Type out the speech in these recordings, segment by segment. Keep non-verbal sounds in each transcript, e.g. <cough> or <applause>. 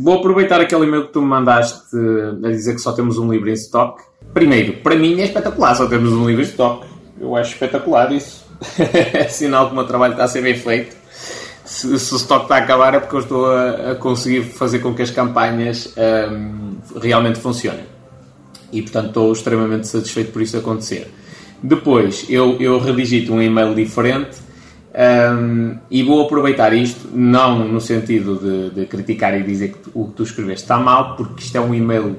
Vou aproveitar aquele e-mail que tu me mandaste a dizer que só temos um livro em stock. Primeiro, para mim é espetacular só temos um livro em stock. Eu acho espetacular isso. <laughs> é sinal que o meu trabalho está a ser bem feito. Se, se o stock está a acabar é porque eu estou a, a conseguir fazer com que as campanhas um, realmente funcionem. E portanto estou extremamente satisfeito por isso acontecer. Depois, eu, eu redigi um e-mail diferente um, e vou aproveitar isto, não no sentido de, de criticar e dizer que o que tu escreveste está mal, porque isto é um e-mail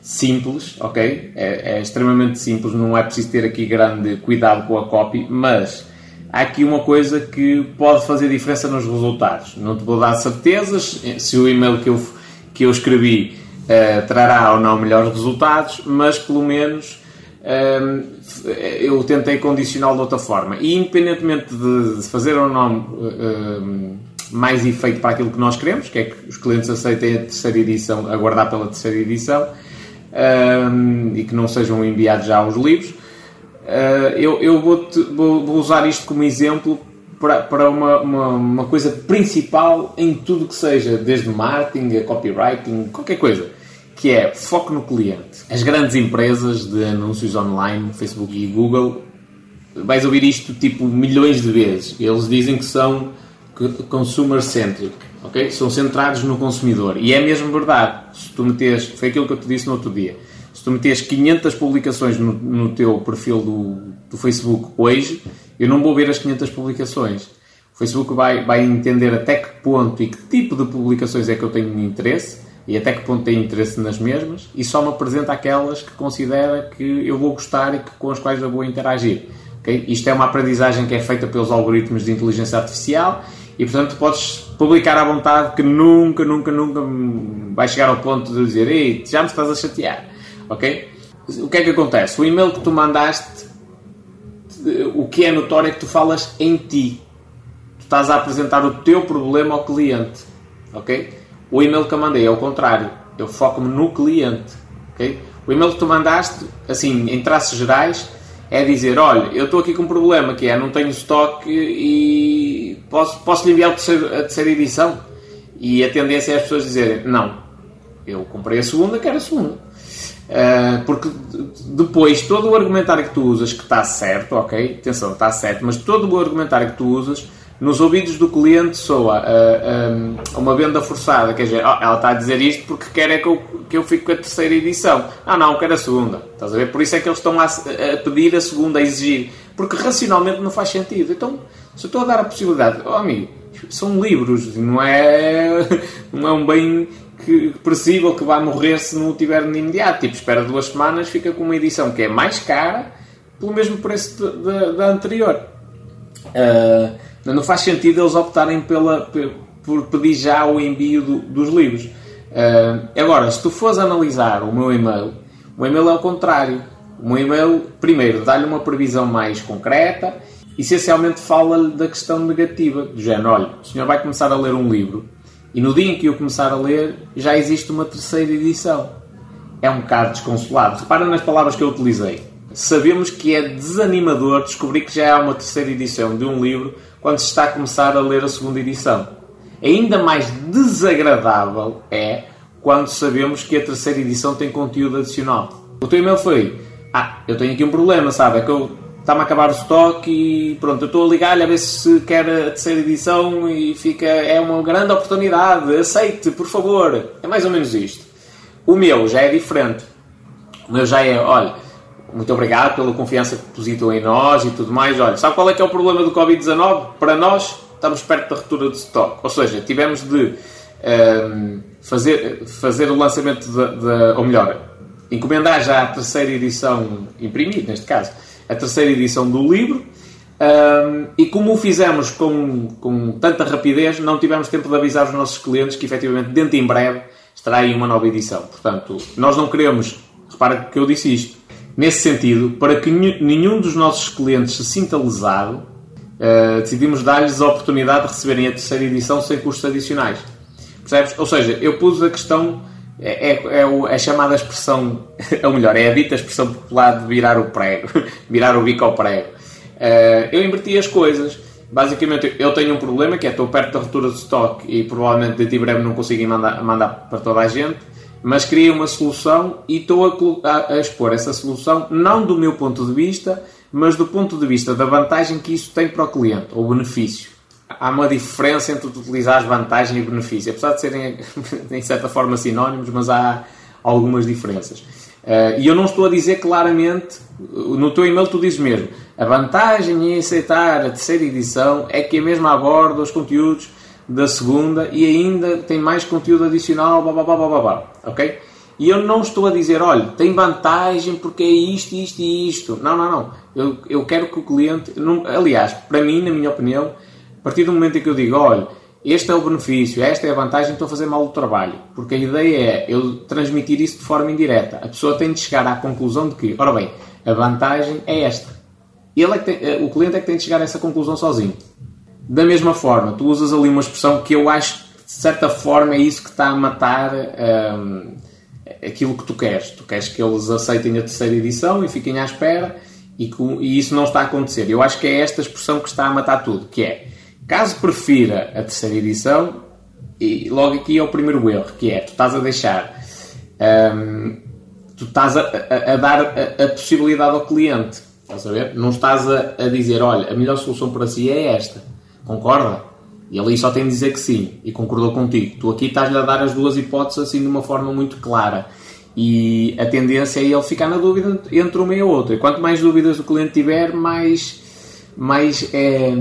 simples, ok? É, é, extremamente simples, não é preciso ter aqui grande cuidado com a copy, mas há aqui uma coisa que pode fazer diferença nos resultados. Não te vou dar certezas se o e-mail que eu, que eu escrevi uh, trará ou não melhores resultados, mas pelo menos eu tentei condicioná-lo de outra forma. E independentemente de fazer ou não mais efeito para aquilo que nós queremos, que é que os clientes aceitem a terceira edição, aguardar pela terceira edição, e que não sejam enviados já os livros, ah, eu, eu vou, vou, usar isto como exemplo para, para uma, uma, uma coisa principal em tudo que seja, desde marketing a copywriting, qualquer coisa que é foco no cliente. As grandes empresas de anúncios online, Facebook e Google, vais ouvir isto tipo milhões de vezes. Eles dizem que são consumer centric, ok? São centrados no consumidor. E é mesmo verdade. Se tu metes, foi aquilo que eu te disse no outro dia. Se tu metes 500 publicações no, no teu perfil do, do Facebook hoje, eu não vou ver as 500 publicações. O Facebook vai, vai entender até que ponto e que tipo de publicações é que eu tenho interesse e até que ponto tem interesse nas mesmas e só me apresenta aquelas que considera que eu vou gostar e que, com as quais eu vou interagir. Okay? Isto é uma aprendizagem que é feita pelos algoritmos de inteligência artificial e, portanto, podes publicar à vontade que nunca, nunca, nunca vai chegar ao ponto de dizer Ei, já me estás a chatear. Ok? O que é que acontece? O e-mail que tu mandaste, o que é notório é que tu falas em ti. Tu estás a apresentar o teu problema ao cliente. Ok? O e-mail que eu mandei é o contrário. Eu foco-me no cliente. Okay? O e-mail que tu mandaste, assim, em traços gerais, é dizer: olha, eu estou aqui com um problema que é não tenho estoque e posso, posso lhe enviar a terceira edição. E a tendência é as pessoas dizerem: não, eu comprei a segunda, quero a segunda. Uh, porque depois todo o argumentário que tu usas que está certo, ok? Atenção, está certo, mas todo o argumentário que tu usas nos ouvidos do cliente soa uh, uma venda forçada, quer dizer, oh, ela está a dizer isto porque quer é que eu, que eu fique com a terceira edição. Ah, não, quero a segunda. Estás a ver? Por isso é que eles estão a, a pedir a segunda, a exigir. Porque racionalmente não faz sentido. Então, se eu estou a dar a possibilidade, oh amigo, são livros, não é, <laughs> não é um bem que, possível que vai morrer se não o tiver de imediato. Tipo, espera duas semanas, fica com uma edição que é mais cara pelo mesmo preço da anterior. Uh, não faz sentido eles optarem pela, por pedir já o envio do, dos livros. Uh, agora, se tu fores analisar o meu e-mail, o e-mail é o contrário. O meu e-mail, primeiro, dá-lhe uma previsão mais concreta, essencialmente fala-lhe da questão negativa, do género, olha, o senhor vai começar a ler um livro e no dia em que eu começar a ler já existe uma terceira edição. É um bocado desconsolado. Repara nas palavras que eu utilizei. Sabemos que é desanimador descobrir que já há uma terceira edição de um livro quando se está a começar a ler a segunda edição. Ainda mais desagradável é quando sabemos que a terceira edição tem conteúdo adicional. O teu e-mail foi: Ah, eu tenho aqui um problema, sabe? É que eu está-me a acabar o estoque e pronto, eu estou a ligar-lhe a ver se quer a terceira edição e fica. É uma grande oportunidade, aceite, por favor. É mais ou menos isto. O meu já é diferente. O meu já é: olha muito obrigado pela confiança que depositam em nós e tudo mais. Olha, sabe qual é que é o problema do Covid-19? Para nós, estamos perto da ruptura de stock. Ou seja, tivemos de um, ehm, fazer, fazer o lançamento, de, de, ou melhor, encomendar já a terceira edição, imprimir neste caso, a terceira edição do livro. Um, ehm, e como o fizemos com, com tanta rapidez, não tivemos tempo de avisar os nossos clientes que efetivamente dentro em breve estará aí uma nova edição. Portanto, nós não queremos, repara que eu disse isto, Nesse sentido, para que nenhum dos nossos clientes se sinta lesado, uh, decidimos dar-lhes a oportunidade de receberem a terceira edição sem custos adicionais. Percebes? Ou seja, eu pus a questão, é, é, é a chamada expressão, <laughs> ou melhor, é a dita expressão popular de virar o prego, <laughs> virar o bico ao prego. Uh, eu inverti as coisas Basicamente, eu tenho um problema que é estou perto da ruptura de stock e provavelmente daqui a breve não consigo mandar, mandar para toda a gente, mas criei uma solução e estou a, a, expor essa solução não do meu ponto de vista, mas do ponto de vista da vantagem que isso tem para o cliente, ou benefício. Há uma diferença entre utilizar vantagem e benefício, apesar de serem, <laughs> em certa forma, sinónimos, mas há algumas diferenças. Uh, e eu não estou a dizer claramente, no teu e-mail tu dizes mesmo, a vantagem em aceitar a terceira edição é que a mesma aborda os conteúdos da segunda e ainda tem mais conteúdo adicional, blá blá blá blá blá, ok? E eu não estou a dizer, olha, tem vantagem porque é isto, isto e isto. Não, não, não. Eu, eu quero que o cliente. Não, aliás, para mim, na minha opinião, a partir do momento em que eu digo, olha, este é o benefício, esta é a vantagem, estou a fazer mal o trabalho. Porque a ideia é eu transmitir isso de forma indireta. A pessoa tem de chegar à conclusão de que, ora bem, a vantagem é esta. Ele é tem, eh, o cliente é que tem de chegar a essa conclusão sozinho. Da mesma forma, tu usas ali uma expressão que eu acho que, de certa forma, é isso que está a matar hum, aquilo que tu queres. Tu queres que eles aceitem a terceira edição e fiquem à espera e, e isso não está a acontecer. Eu acho que é esta expressão que está a matar tudo, que é Caso prefira a terceira edição, e logo aqui é o primeiro erro, que é tu estás a deixar, um, tu estás a, a, a dar a, a, possibilidade ao cliente, estás a ver? Não estás a dizer, olha, a melhor solução para si é esta, concorda? E ele só tem de dizer que sim, e concordou contigo. Tu aqui estás-lhe a dar as duas hipóteses assim de uma forma muito clara. E a tendência é ele ficar na dúvida entre uma e a outra. E quanto mais dúvidas o cliente tiver, mais mais, é,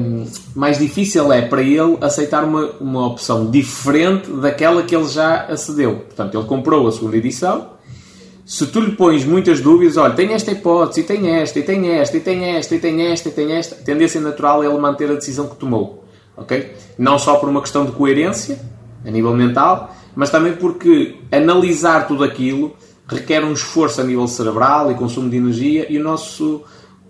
mais difícil é para ele aceitar uma, uma opção diferente daquela que ele já acedeu. Portanto, ele comprou a segunda edição. Se tu lhe pões muitas dúvidas, olha, tem esta hipótese, e tem esta, e tem esta, e tem esta, e tem esta, e tem esta, a tendência natural é ele manter a decisão que tomou. Ok? Não só por uma questão de coerência, a nível mental, mas também porque analisar tudo aquilo requer um esforço a nível cerebral e consumo de energia e o nosso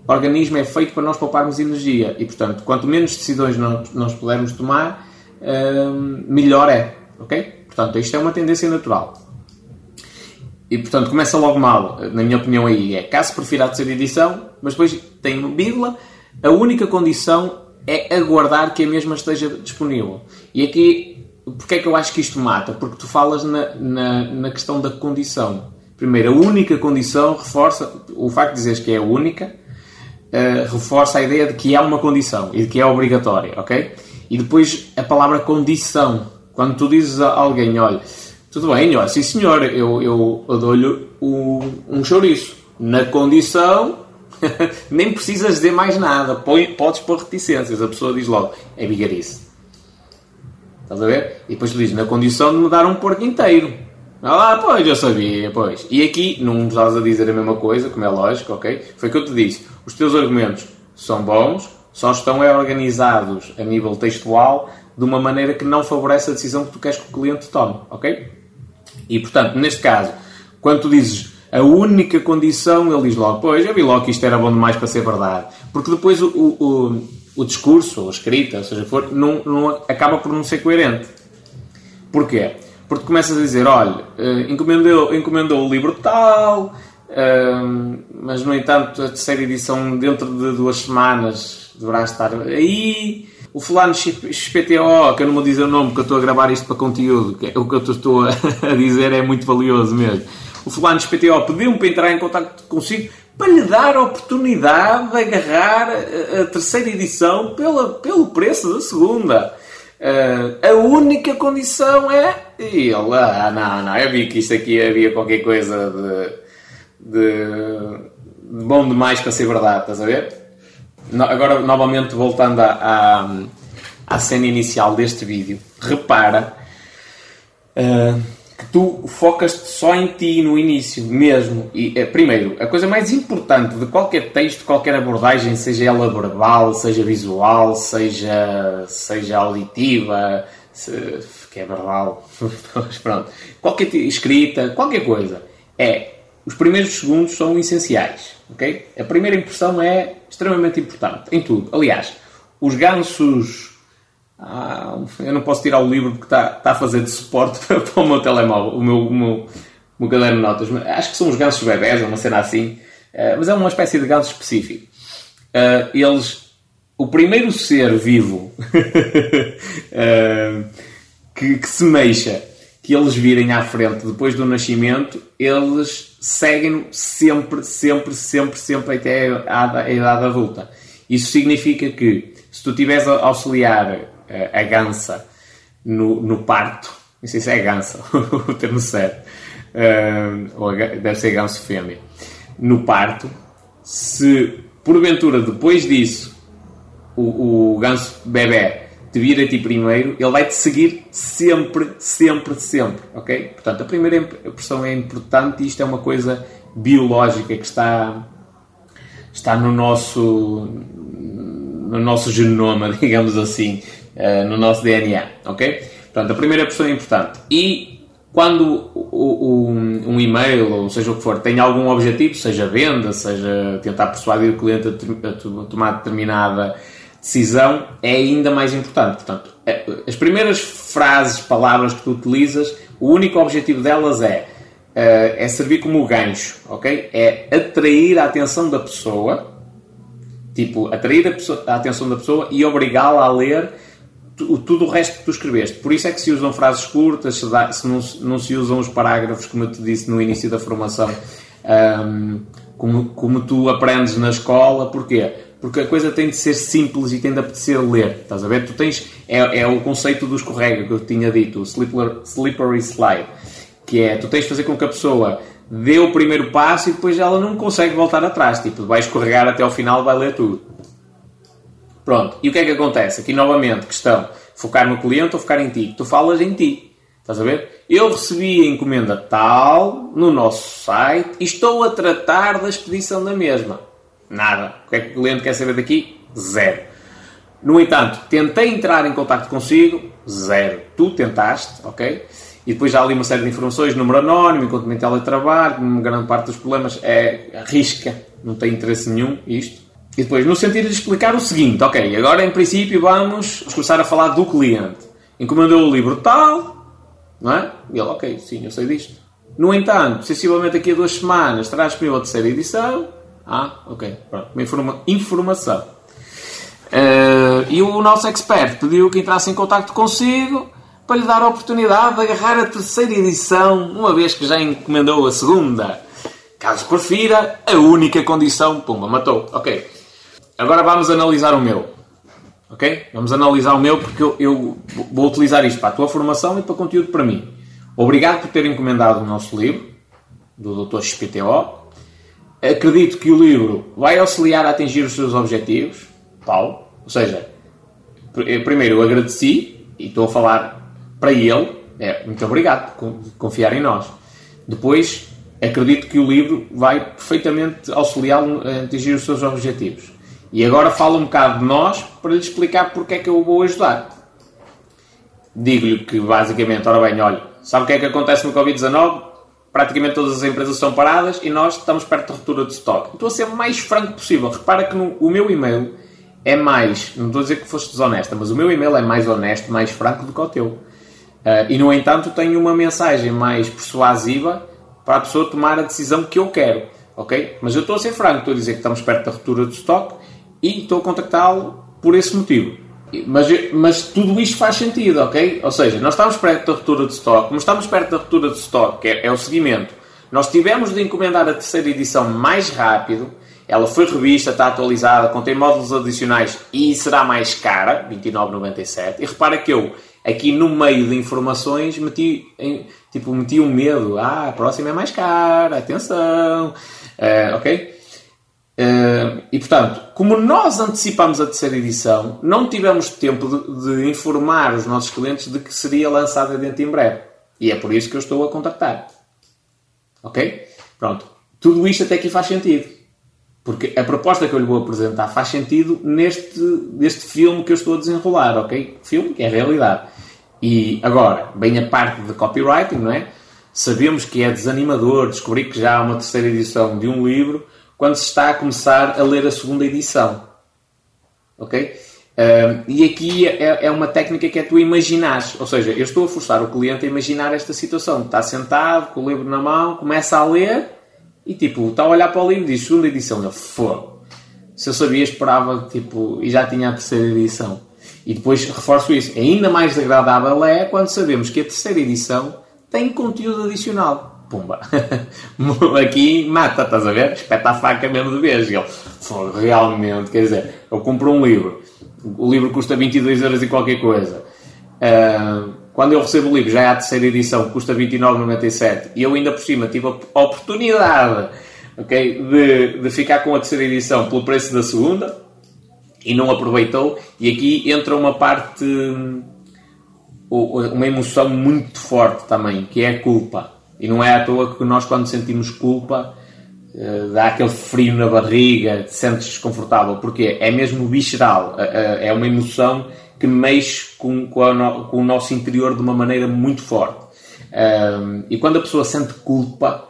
organismo é feito para nós pouparmos energia e, portanto, quanto menos decisões nós, nós pudermos tomar, hum, melhor é. Ok? Portanto, isto é uma tendência natural. E, portanto, começa logo mal, na minha opinião, aí. É caso prefira a terceira edição, mas depois tem vírgula. A única condição é aguardar que a mesma esteja disponível. E aqui, porque é que eu acho que isto mata? Porque tu falas na, na, na questão da condição. Primeiro, a única condição reforça o facto de dizeres que é a única uh, reforça a ideia de que é uma condição e de que é obrigatória, ok? E depois a palavra condição. Quando tu dizes a alguém, olha, tudo bem, olha, sim senhor, eu, eu, eu dou-lhe um, chouriço. Na condição, <laughs> nem precisas dizer mais nada. Põe, podes pôr reticências. A pessoa diz logo, é bigarice. Estás a ver? E depois tu dizes, na condição de me dar um porco inteiro. Ah, pois, eu sabia, pois. E aqui não estás a dizer a mesma coisa, como é lógico, ok? Foi o que eu te disse. Os teus argumentos são bons, só estão organizados a nível textual de uma maneira que não favorece a decisão que tu queres que o cliente tome, ok? E, portanto, neste caso, quando tu dizes a única condição, ele diz logo, pois, eu vi logo que isto era bom demais para ser verdade. Porque depois o, o, o discurso, ou a escrita, ou seja, for, não, não, acaba por não ser coerente. Porquê? Porque começas a dizer, olha, uh, encomendou, encomendou o livro tal, uh, mas no entanto a terceira edição dentro de duas semanas deverá estar aí. O fulano XPTO, que eu não vou dizer o nome porque eu estou a gravar isto para conteúdo, que é, o que eu estou a, <laughs> a dizer é muito valioso mesmo. O fulano XPTO pediu-me para entrar em contato consigo para lhe dar a oportunidade de agarrar a, a terceira edição pela, pelo preço da segunda. Uh, a única condição é. E ele, ah, não, não, eu vi que isto aqui havia qualquer coisa de, de, de bom demais para ser verdade, estás a ver? No, agora, novamente, voltando à, à, cena inicial deste vídeo, repara. Uh, que tu focas-te só em ti no início mesmo. E, é, primeiro, a coisa mais importante de qualquer texto, qualquer abordagem, seja ela verbal, seja visual, seja, seja auditiva, se, que é verbal, <laughs> pronto, qualquer escrita, qualquer coisa, é os primeiros segundos são essenciais, ok? A primeira impressão é extremamente importante em tudo. Aliás, os gansos ah, eu não posso tirar o livro porque está, está a fazer de suporte para, <laughs> para o meu telemóvel, o meu, o meu, o meu caderno de notas. Acho que são os gansos bebés, uma cena assim, uh, mas é uma espécie de ganso específico. Uh, eles o primeiro ser vivo uh, <laughs> que, que, se mexa, que eles virem à frente depois do nascimento, eles seguem sempre, sempre, sempre, sempre até a, idade adulta. Isso significa que se tu tiveres a auxiliar a, a gansa no, no parto, não sei se é gansa <laughs> o termo certo, uh, ou deve ser ganso fêmea, no parto, se porventura depois disso o, o ganso bebê te vir a ti primeiro, ele vai te seguir sempre, sempre, sempre, ok? Portanto, a primeira impressão é importante e isto é uma coisa biológica que está, está no nosso no nosso genoma, <laughs> digamos assim, uh, no nosso DNA, ok? Portanto, a primeira impressão é importante. E quando um e-mail, ou seja o que for, tem algum objetivo, seja venda, seja tentar persuadir o cliente a tomar determinada decisão é ainda mais importante. Portanto, é, as primeiras frases, palavras que tu utilizas, o único objetivo delas é, é, é servir como gancho, ok? É atrair a atenção da pessoa, tipo, atrair a, pessoa, a atenção da pessoa e obrigá-la a ler tudo o resto que tu escreveste. Por isso é que se usam frases curtas, se, dá, se não, não, se usam os parágrafos, como eu te disse no início da formação, um, como, como tu aprendes na escola. Porquê? Porque a coisa tem de ser simples e tem de apetecer ler. Estás a ver? Tu tens. É, é o conceito do escorrega que eu tinha dito, o slippery, slide. Que é, tu tens de fazer com que a pessoa dê o primeiro passo e depois ela não consegue voltar atrás. Tipo, vai escorregar até ao final, vai ler tudo. Pronto. E o que é que acontece? Aqui novamente, questão: focar no cliente ou focar em ti? Tu falas em ti. Estás a ver? Eu recebi a encomenda tal no nosso site e estou a tratar da expedição da mesma. Nada. O que é que o cliente quer saber daqui? Zero. No entanto, tentei entrar em contato consigo, zero. Tu tentaste, ok? E depois já ali uma série de informações, número anónimo, enquanto em teletrabalho, uma grande parte dos problemas é arrisca, não tem interesse nenhum isto. E depois, no sentido de explicar o seguinte, ok, agora em princípio vamos começar a falar do cliente. Encomendou o livro tal, não é? E ele, ok, sim, eu sei disto. No entanto, sensivelmente daqui a duas semanas disponível a terceira edição, ah, ok. Pronto. Uma informa informação. Uh, e o nosso expert pediu que entrasse em contato consigo para lhe dar a oportunidade de agarrar a terceira edição, uma vez que já encomendou a segunda. Caso prefira, a única condição, pumba, matou. Ok. Agora vamos analisar o meu. Ok? Vamos analisar o meu porque eu, eu vou utilizar isto para a tua formação e para conteúdo para mim. Obrigado por ter encomendado o nosso livro, do Dr. XPTO acredito que o livro vai auxiliar a atingir os seus objetivos, tal. Ou seja, primeiro eu agradeci e estou a falar para ele, é, muito obrigado por confiar em nós. Depois, acredito que o livro vai perfeitamente auxiliá-lo a atingir os seus objetivos. E agora falo um bocado de nós para lhe explicar porque é que eu o vou ajudar. Digo-lhe que basicamente, ora bem, olha, sabe o que é que acontece no Covid-19? Praticamente todas as empresas estão paradas e nós estamos perto da ruptura de estoque. Estou a ser o mais franco possível. Repara que no, o meu e-mail é mais, não estou a dizer que foste desonesta, mas o meu e-mail é mais honesto, mais franco do que o teu. Uh, e no entanto tenho uma mensagem mais persuasiva para a pessoa tomar a decisão que eu quero. Ok? Mas eu estou a ser franco, estou a dizer que estamos perto da ruptura de estoque e estou a contactá-lo por esse motivo. Mas, mas tudo isto faz sentido, ok? Ou seja, nós estamos perto da ruptura de stock. Como estamos perto da ruptura de stock, que é, é o seguimento, nós tivemos de encomendar a terceira edição mais rápido. Ela foi revista, está atualizada, contém módulos adicionais e será mais cara, 29,97. E repara que eu, aqui no meio de informações, meti, tipo, meti um medo. Ah, a próxima é mais cara, atenção. Uh, ok? E portanto, como nós antecipamos a terceira edição, não tivemos tempo de, de, informar os nossos clientes de que seria lançada dentro em breve. E é por isso que eu estou a contactar. Ok? Pronto. Tudo isto até aqui faz sentido. Porque a proposta que eu lhe vou apresentar faz sentido neste, neste filme que eu estou a desenrolar, ok? Filme que é realidade. E agora, bem a parte de copywriting, não é? Sabemos que é desanimador descobrir que já há uma terceira edição de um livro quando se está a começar a ler a segunda edição. Ok? Uh, e aqui é, é, uma técnica que é tu imaginares, ou seja, eu estou a forçar o cliente a imaginar esta situação. Está sentado, com o livro na mão, começa a ler e tipo, está a olhar para o livro e diz segunda edição. Ele, fogo. Se eu sabia, esperava, tipo, e já tinha a terceira edição. E depois reforço isso. Ainda mais agradável é quando sabemos que a terceira edição tem conteúdo adicional. Pumba! <laughs> Aqui mata, estás a ver? Espeta a faca mesmo de vez. Ele, realmente, quer dizer, eu compro um livro. O livro custa 22 euros e qualquer coisa. Uh, quando eu recebo o livro, já é a terceira edição, custa 29,97 e eu ainda por cima tive a oportunidade okay, de, de ficar com a terceira edição pelo preço da segunda e não aproveitou. E aqui entra uma parte, uma emoção muito forte também, que é a culpa. E não é à toa que nós, quando sentimos culpa, eh, dá aquele frio na barriga, te sentes desconfortável, porque é mesmo visceral, é, é uma emoção que mexe com, com, o nosso interior de uma maneira muito forte. E quando a pessoa sente culpa,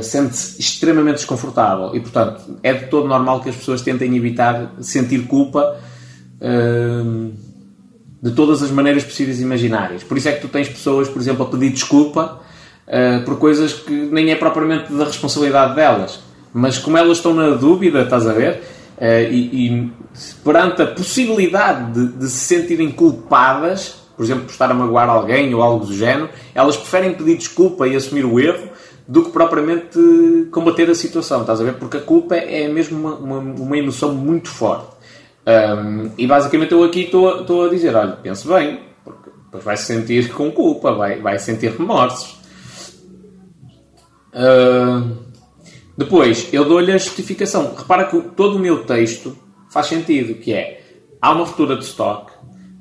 sente-se extremamente desconfortável. E, portanto, é de todo normal que as pessoas tentem evitar sentir culpa de todas as maneiras possíveis e imaginárias. Por isso é que tu tens pessoas, por exemplo, a pedir desculpa uh, por coisas que nem é propriamente da responsabilidade delas. Mas como elas estão na dúvida, estás a ver? Uh, e, e, perante a possibilidade de, de, se sentirem culpadas, por exemplo, por estar a magoar alguém ou algo do género, elas preferem pedir desculpa e assumir o erro do que propriamente combater a situação, estás a ver? Porque a culpa é mesmo uma, uma, uma emoção muito forte. Um, e basicamente eu aqui estou a dizer: olha, pense bem, porque depois vai se sentir com culpa, vai, vai sentir remorsos. Depois, eu dou-lhe a justificação. Repara que todo o meu texto faz sentido, que é, há uma ruptura de stock,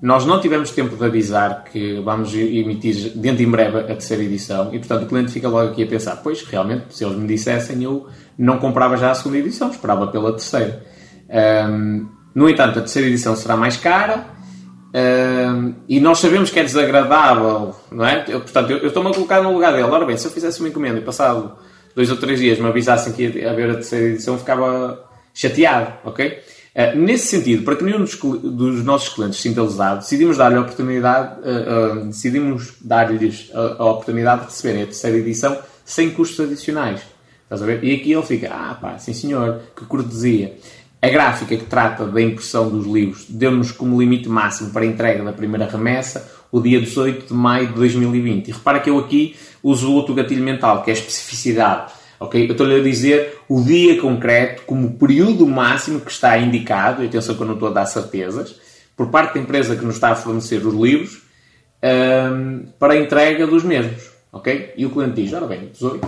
nós não tivemos tempo de avisar que vamos emitir dentro em breve a terceira edição e, portanto, o cliente fica logo aqui a pensar, pois, realmente, se eles me dissessem, eu não comprava já a segunda edição, esperava pela terceira. Um, no entanto, a terceira edição será mais cara um, e nós sabemos que é desagradável, não é? Eu, portanto, eu estou-me a colocar no lugar dele. Ora bem, se eu fizesse uma encomenda e passado dois ou três dias me avisassem que ia haver a terceira edição, ficava chateado, ok? Uh, nesse sentido, para que nenhum dos, dos nossos clientes se sinta lesado, decidimos dar-lhe a oportunidade, uh, uh, decidimos dar-lhes a, a, oportunidade de receberem a terceira edição sem custos adicionais. Estás a ver? E aqui ele fica, ah pá, sim senhor, que cortesia. A gráfica que trata da impressão dos livros deu-nos como limite máximo para a entrega da primeira remessa o dia 18 de maio de 2020. E repara que eu aqui uso outro gatilho mental, que é a especificidade. Okay? Eu estou-lhe a dizer o dia concreto como período máximo que está indicado, e atenção que eu não estou a dar certezas, por parte da empresa que nos está a fornecer os livros, um, para a entrega dos mesmos. ok? E o cliente diz, ora bem, 18,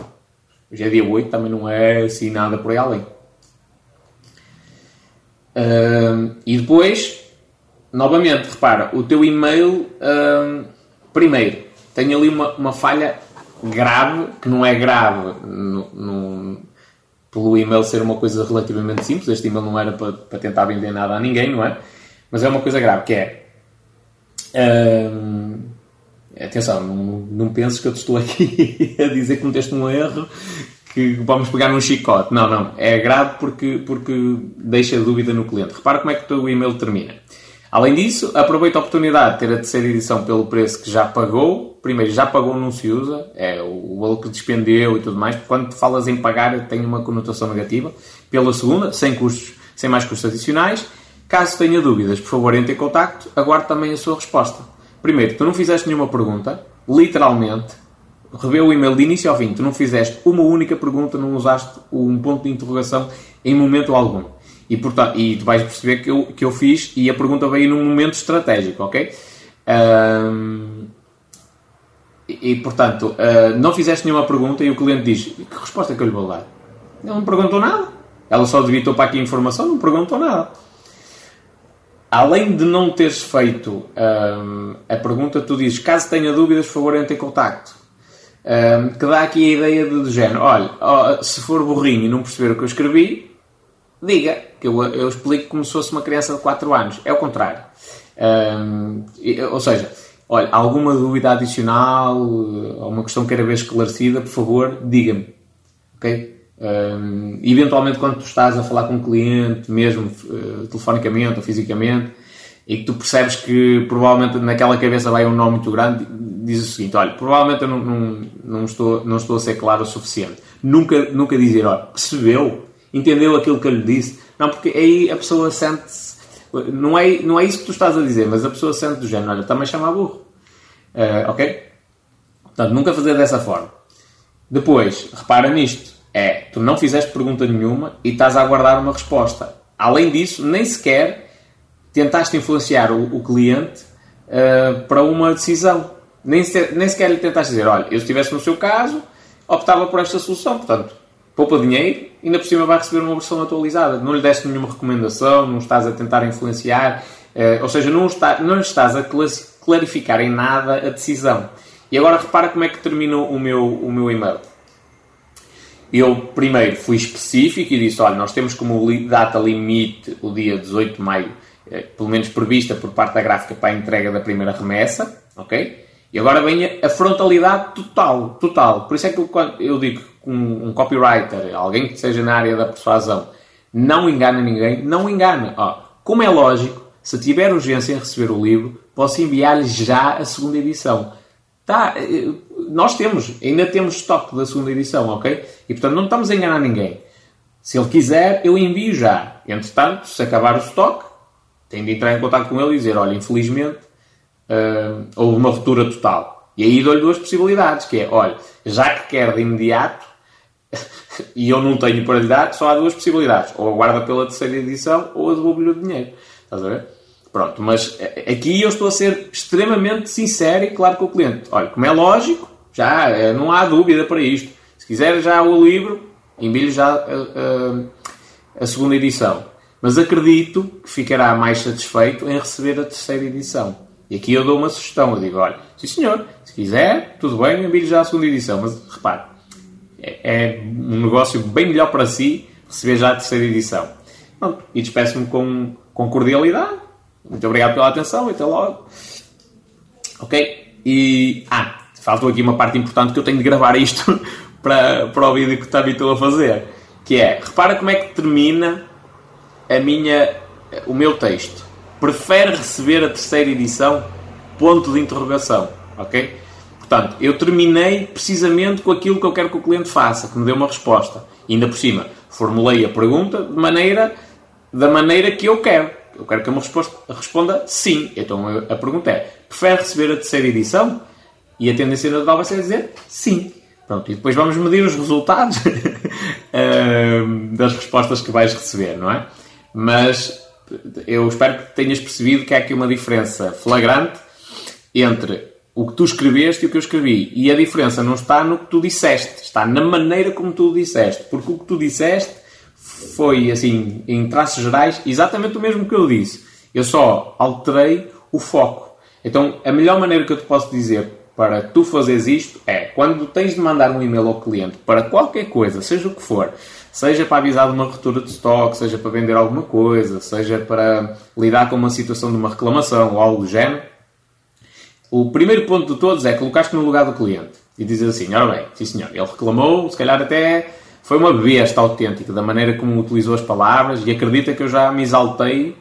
hoje é dia 8, também não é assim nada por aí além. Um, e depois, novamente, repara, o teu e-mail, um, primeiro, tem ali uma, uma falha grave, que não é grave no, no, pelo e-mail ser uma coisa relativamente simples, este e-mail não era para, para tentar vender nada a ninguém, não é? Mas é uma coisa grave, que é... Hum, atenção, não, não penses que eu te estou aqui <laughs> a dizer que cometeste um erro que vamos pegar num chicote. Não, não. É grave porque, porque deixa dúvida no cliente. Repara como é que o teu e-mail termina. Além disso, aproveita a oportunidade de ter a terceira edição pelo preço que já pagou. Primeiro, já pagou, não se usa, é o valor que despendeu e tudo mais. Quando falas em pagar, tem uma conotação negativa. Pela segunda, sem custos, sem mais custos adicionais. Caso tenha dúvidas, por favor, entre em contacto. Aguardo também a sua resposta. Primeiro, tu não fizeste nenhuma pergunta, literalmente, reveu o e-mail de início ao fim, tu não fizeste uma única pergunta, não usaste um ponto de interrogação em momento algum. E, portanto, e tu vais perceber que eu, que eu fiz e a pergunta veio num momento estratégico, ok? Um, e, e, portanto, uh, não fizeste nenhuma pergunta e o cliente diz: Que resposta é que eu lhe vou dar? Ele não perguntou nada. Ela só debitou para aqui a informação, não perguntou nada. Além de não teres feito um, a pergunta, tu dizes: Caso tenha dúvidas, por favor, entre em contacto. Um, que dá aqui a ideia de, do género: olha, oh, se for burrinho e não perceber o que eu escrevi, diga, que eu, eu explico como se fosse uma criança de 4 anos. É o contrário. Um, ou seja, olha, alguma dúvida adicional, ou uma questão que queira ver esclarecida, por favor, diga-me. Ok? Um, eventualmente, quando tu estás a falar com um cliente, mesmo uh, telefonicamente ou fisicamente, e que tu percebes que provavelmente naquela cabeça vai um nó muito grande, diz o seguinte: olha, provavelmente eu não, não, não, estou, não estou a ser claro o suficiente. Nunca, nunca dizer, olha, percebeu? Entendeu aquilo que eu lhe disse? Não, porque aí a pessoa sente-se. Não é, não é isso que tu estás a dizer, mas a pessoa sente do género, olha, também chama burro. Uh, ok? Portanto, nunca fazer dessa forma. Depois, repara nisto. É, tu não fizeste pergunta nenhuma e estás a aguardar uma resposta. Além disso, nem sequer tentaste influenciar o, o cliente uh, para uma decisão. Nem, se, nem sequer lhe tentaste dizer, olha, eu estivesse no seu caso, optava por esta solução. Portanto, poupa dinheiro e ainda por cima vai receber uma versão atualizada. Não lhe deste nenhuma recomendação, não estás a tentar influenciar, uh, ou seja, não, está, não estás a clarificar em nada a decisão. E agora repara como é que terminou o meu, o meu e-mail. Eu primeiro fui específico e disse: olha, nós temos como data limite o dia 18 de maio, pelo menos prevista por parte da gráfica para a entrega da primeira remessa, ok? E agora vem a frontalidade total, total. Por isso é que eu, digo que um, um copywriter, alguém que seja na área da persuasão, não engana ninguém, não engana. Ó, como é lógico, se tiver urgência em receber o livro, posso enviar-lhe já a segunda edição. Tá, eh, nós temos, ainda temos estoque da segunda edição, ok? E portanto não estamos a enganar ninguém. Se ele quiser, eu envio já. Entretanto, se acabar o estoque, tenho de entrar em contato com ele e dizer: olha, infelizmente uh, houve uma ruptura total. E aí dou-lhe duas possibilidades: que é, olha, já que quer de imediato <laughs> e eu não tenho para lhe dar, só há duas possibilidades: ou aguarda pela terceira edição ou devolvo-lhe o dinheiro. Estás a ver? Pronto, mas aqui eu estou a ser extremamente sincero e claro com o cliente. Olha, como é lógico, já eh, não há dúvida para isto. Se quiser já o livro, envio já a, a, a, segunda edição. Mas acredito que ficará mais satisfeito em receber a terceira edição. E aqui eu dou uma sugestão. Eu digo, olha, sim senhor, se quiser, tudo bem, envio já a segunda edição. Mas repare, é, é um negócio bem melhor para si receber já a terceira edição. Pronto, e despeço-me com, com cordialidade muito obrigado pela atenção e até logo. Ok? E. Ah, faltou aqui uma parte importante que eu tenho de gravar isto <laughs> para, para o vídeo que também estou a fazer. Que é, repara como é que termina a minha, o meu texto. Prefere receber a terceira edição? Ponto de interrogação. Ok? Portanto, eu terminei precisamente com aquilo que eu quero que o cliente faça, que me dê uma resposta. E ainda por cima, formulei a pergunta de maneira, da maneira que eu quero. Eu quero que a me responda sim. Então a pergunta é: prefere receber a terceira edição? E a tendência natural vai ser dizer sim. Pronto, e depois vamos medir os resultados <laughs> das respostas que vais receber, não é? Mas eu espero que tenhas percebido que há aqui uma diferença flagrante entre o que tu escreveste e o que eu escrevi. E a diferença não está no que tu disseste, está na maneira como tu disseste. Porque o que tu disseste foi, assim, em traços gerais, exatamente o mesmo que eu disse. Eu só alterei o foco. Então, a melhor maneira que eu te posso dizer para tu fazeres isto é quando tens de mandar um e-mail ao cliente para qualquer coisa, seja o que for, seja para avisar de uma ruptura de estoque, seja para vender alguma coisa, seja para lidar com uma situação de uma reclamação ou algo do género, o primeiro ponto de todos é colocar-te no lugar do cliente e dizer assim: ora bem, sim senhor, ele reclamou, se calhar até foi uma besta autêntica da maneira como utilizou as palavras e acredita que eu já me exaltei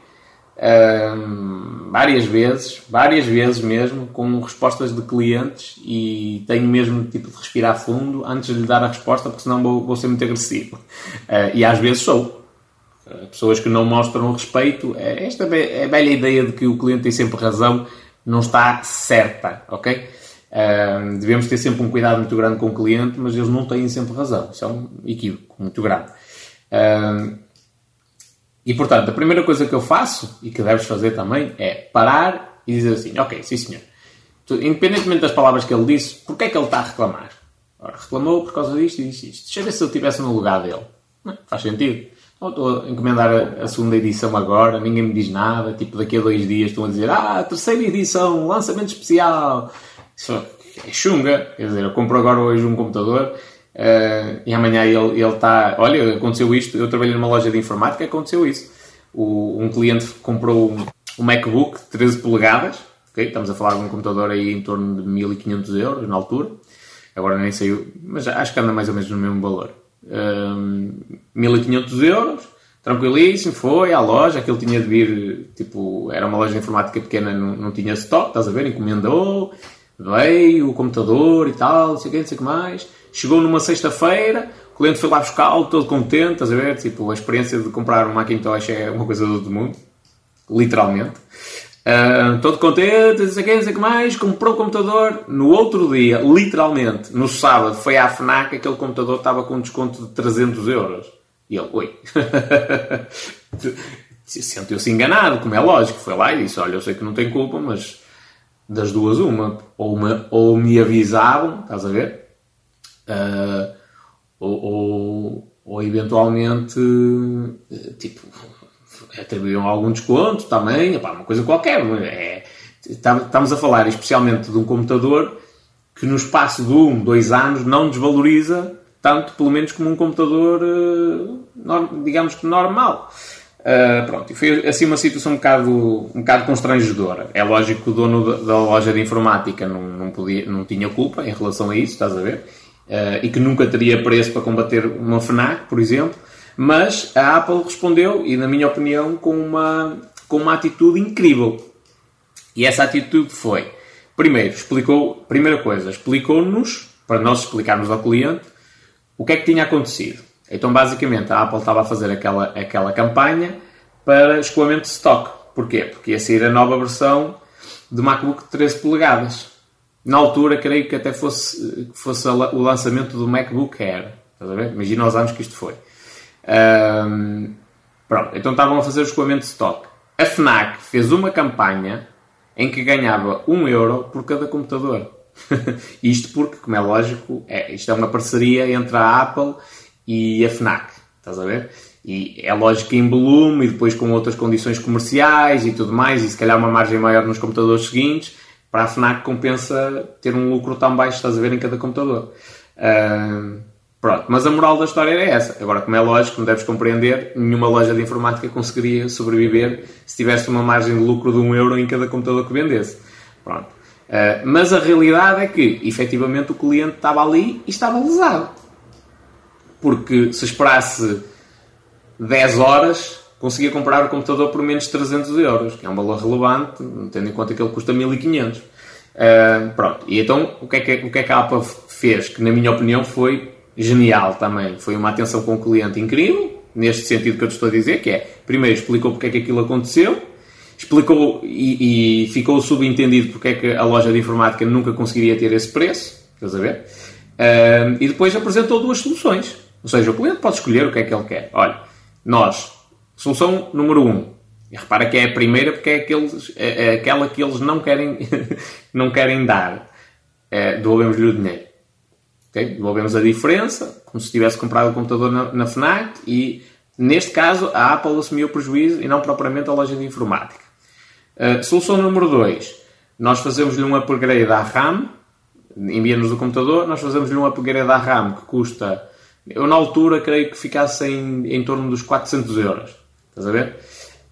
hum, várias vezes, várias vezes mesmo, com respostas de clientes e tenho mesmo tipo de respirar fundo antes de lhe dar a resposta porque senão vou, vou ser muito agressivo. Uh, <laughs> e às vezes sou. Uh, pessoas que não mostram respeito, é, esta é a velha ideia de que o cliente tem sempre razão, não está certa, ok? Uh, devemos ter sempre um cuidado muito grande com o cliente, mas eles não têm sempre razão. Isso é um equívoco muito grande. Uh, e portanto, a primeira coisa que eu faço, e que deves fazer também, é parar e dizer assim: Ok, sim senhor, independentemente das palavras que ele disse, porquê é que ele está a reclamar? Ora, reclamou por causa disto e disto. Deixa eu ver se eu estivesse no lugar dele. Não, faz sentido. Não estou a encomendar a, a, segunda edição agora, ninguém me diz nada. Tipo, daqui a dois dias estão a dizer: Ah, terceira edição, lançamento especial. Isso é chunga. Quer dizer, eu compro agora hoje um computador uh, e amanhã ele está. Olha, aconteceu isto. Eu trabalhei numa loja de informática aconteceu isso. O, um cliente comprou um, um MacBook de 13 polegadas. Okay? Estamos a falar de um computador aí em torno de 1500 euros na altura. Agora nem sei, mas acho que anda mais ou menos no mesmo valor. Um, 1500 euros, tranquilíssimo, foi à loja, aquilo tinha de vir, tipo, era uma loja de informática pequena, não, não tinha stock, estás a ver, encomendou, veio o computador e tal, não sei o que, não sei o que mais. Chegou numa sexta-feira, O cliente foi lá buscar todo contente, estás a ver? Tipo, a experiência de comprar um Macintosh é uma coisa do outro mundo. Literalmente. Uh, todo contente, não sei o que, não sei o que mais, comprou o computador. No outro dia, literalmente, no sábado, foi à FNAC, aquele computador estava com um desconto de 300 euros. E ele, oi. <laughs> Sentiu-se enganado, como é lógico. Foi lá e disse, olha, eu sei que não tem culpa, mas das duas uma. Ou me, ou me avisavam, estás a ver? Uh, ou, ou, ou, eventualmente, tipo, atribuíam algum desconto também, epá, uma coisa qualquer. É, estamos a falar especialmente de um computador que no espaço de um, dois anos não desvaloriza tanto, pelo menos, como um computador, uh, digamos que normal. Uh, pronto, foi assim uma situação um bocado, um bocado constrangedora. É lógico que o dono da loja de informática não, não, podia, não tinha culpa em relação a isso, estás a ver? Uh, e que nunca teria preço para combater uma FNAC, por exemplo. Mas a Apple respondeu, e na minha opinião, com uma, com uma atitude incrível. E essa atitude foi, primeiro, explicou, primeira coisa, explicou-nos, para nós explicarmos ao cliente, o que é que tinha acontecido. Então, basicamente, a Apple estava a fazer aquela, aquela campanha para escoamento de stock. Porquê? Porque ia sair a nova versão do MacBook de 13 polegadas. Na altura, creio que até fosse, fosse o lançamento do MacBook Air. Estás a ver? Imagina os anos que isto foi. Um, pronto, então estavam a fazer o escoamento de stock. A FNAC fez uma campanha em que ganhava 1 euro por cada computador. <laughs> isto porque, como é lógico, é, isto é uma parceria entre a Apple e a FNAC. Estás a ver? E é lógico que em volume e depois com outras condições comerciais e tudo mais, e se calhar uma margem maior nos computadores seguintes, para a FNAC compensa ter um lucro tão baixo, estás a ver, em cada computador. Uh, pronto, mas a moral da história era essa. Agora, como é lógico, não deves compreender, nenhuma loja de informática conseguiria sobreviver se tivesse uma margem de lucro de um euro em cada computador que vendesse. Pronto. Uh, mas a realidade é que, efetivamente, o cliente estava ali e estava lesado. Porque se esperasse 10 horas, conseguia comprar o computador por menos de 300 euros, que é um valor relevante, tendo em conta que ele custa 1500. Uh, ah, pronto, e então o que, é que, o que é que a Apple fez? Que na minha opinião foi genial também. Foi uma atenção com o cliente incrível, neste sentido que eu te estou a dizer, que é, primeiro explicou porque é que aquilo aconteceu, explicou e, e, ficou subentendido porque é que a loja de informática nunca conseguiria ter esse preço, estás a ver? Uh, e depois apresentou duas soluções. Ou seja, o cliente pode escolher o que é que ele quer. Olha, nós, solução número um, e repara que é a primeira porque é, aqueles, é, é aquela que eles não querem, <laughs> não querem dar. É, Devolvemos-lhe o dinheiro. Okay? Devolvemos a diferença, como se tivesse comprado o computador na, na FNAC e, neste caso, a Apple assumiu o prejuízo e não propriamente a loja de informática. Uh, solução número 2. Nós fazemos-lhe um upgrade à RAM, envia-nos o computador, nós fazemos-lhe um upgrade à RAM que custa, eu na altura creio que ficasse em, em torno dos 400 euros. Estás a ver?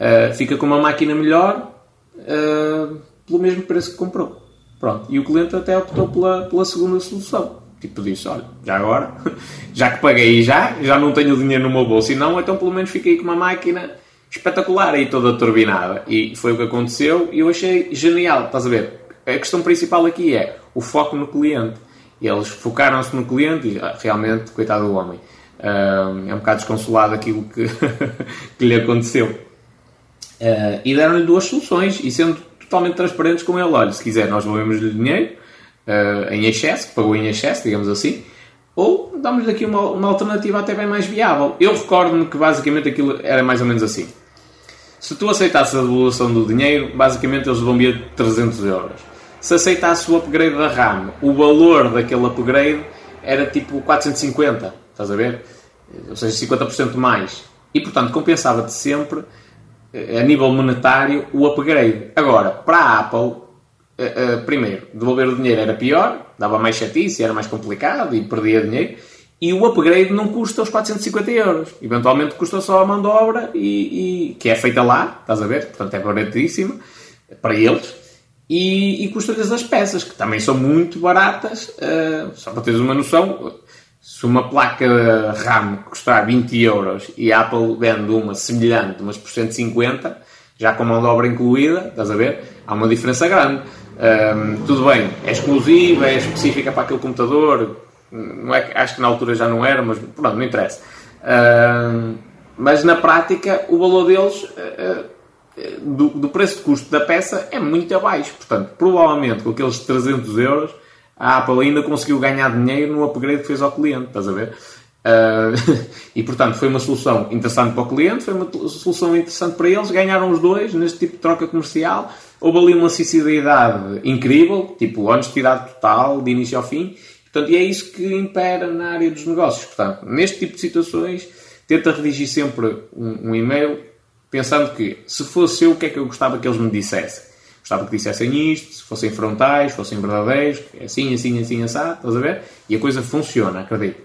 Uh, fica com uma máquina melhor uh, pelo mesmo preço que comprou. Pronto. E o cliente até optou pela, pela segunda solução. Tipo, disse: Olha, já agora, <laughs> já que paguei já, já não tenho dinheiro no meu bolso e não, então pelo menos fiquei com uma máquina espetacular aí toda turbinada. E foi o que aconteceu e eu achei genial. Estás a ver? A questão principal aqui é o foco no cliente. Eles focaram-se no cliente e ah, realmente, coitado do homem, uh, é um bocado desconsolado aquilo que, <laughs> que lhe aconteceu. Uh, e deram-lhe duas soluções e sendo totalmente transparentes com ele: olha, se quiser, nós devolvemos-lhe dinheiro uh, em excesso, que pagou em excesso, digamos assim, ou damos-lhe aqui uma, uma alternativa até bem mais viável. Eu recordo-me que basicamente aquilo era mais ou menos assim. Se tu aceitasses a devolução do dinheiro, basicamente eles vão vir 300 euros. Se aceitasse o upgrade da RAM, o valor daquele upgrade era tipo 450, estás a ver? Ou seja, 50% mais. E portanto compensava-te sempre, eh, a nível monetário, o upgrade. Agora, para a Apple, uh, uh, primeiro, devolver o dinheiro era pior, dava mais chatice, era mais complicado e perdia dinheiro. E o upgrade não custa os 450 euros. Eventualmente custa só a mão de obra, e, e que é feita lá, estás a ver? Portanto é baratíssima para eles. E, e custa-lhes as peças, que também são muito baratas. Uh, só para teres uma noção, se uma placa RAM custar 20 euros e a Apple vende uma semelhante, mas por 150, já com mão de obra incluída, estás a ver? Há uma diferença grande. Tudo bem, é exclusiva, é específica para aquele computador, não é, acho que na altura já não era, mas pronto, não interessa. Mas na prática, o valor deles, uh, do, do, preço de custo da peça, é muito abaixo. Portanto, provavelmente com aqueles 300 euros, a Apple ainda conseguiu ganhar dinheiro no upgrade que fez ao cliente, estás a ver? Uh, <laughs> e portanto foi uma solução interessante para o cliente, foi uma solução interessante para eles, ganharam os dois neste tipo de troca comercial. Houve ali uma sinceridade incrível, tipo honestidade total, de início ao fim. Portanto, e é isso que impera na área dos negócios. Portanto, neste tipo de situações, tenta redigir sempre um, um e-mail pensando que se fosse eu, o que é que eu gostava que eles me dissessem? Gostava que dissessem isto, se fossem frontais, fossem verdadeiros, assim, assim, assim, assado, estás a ver? E a coisa funciona, acredito.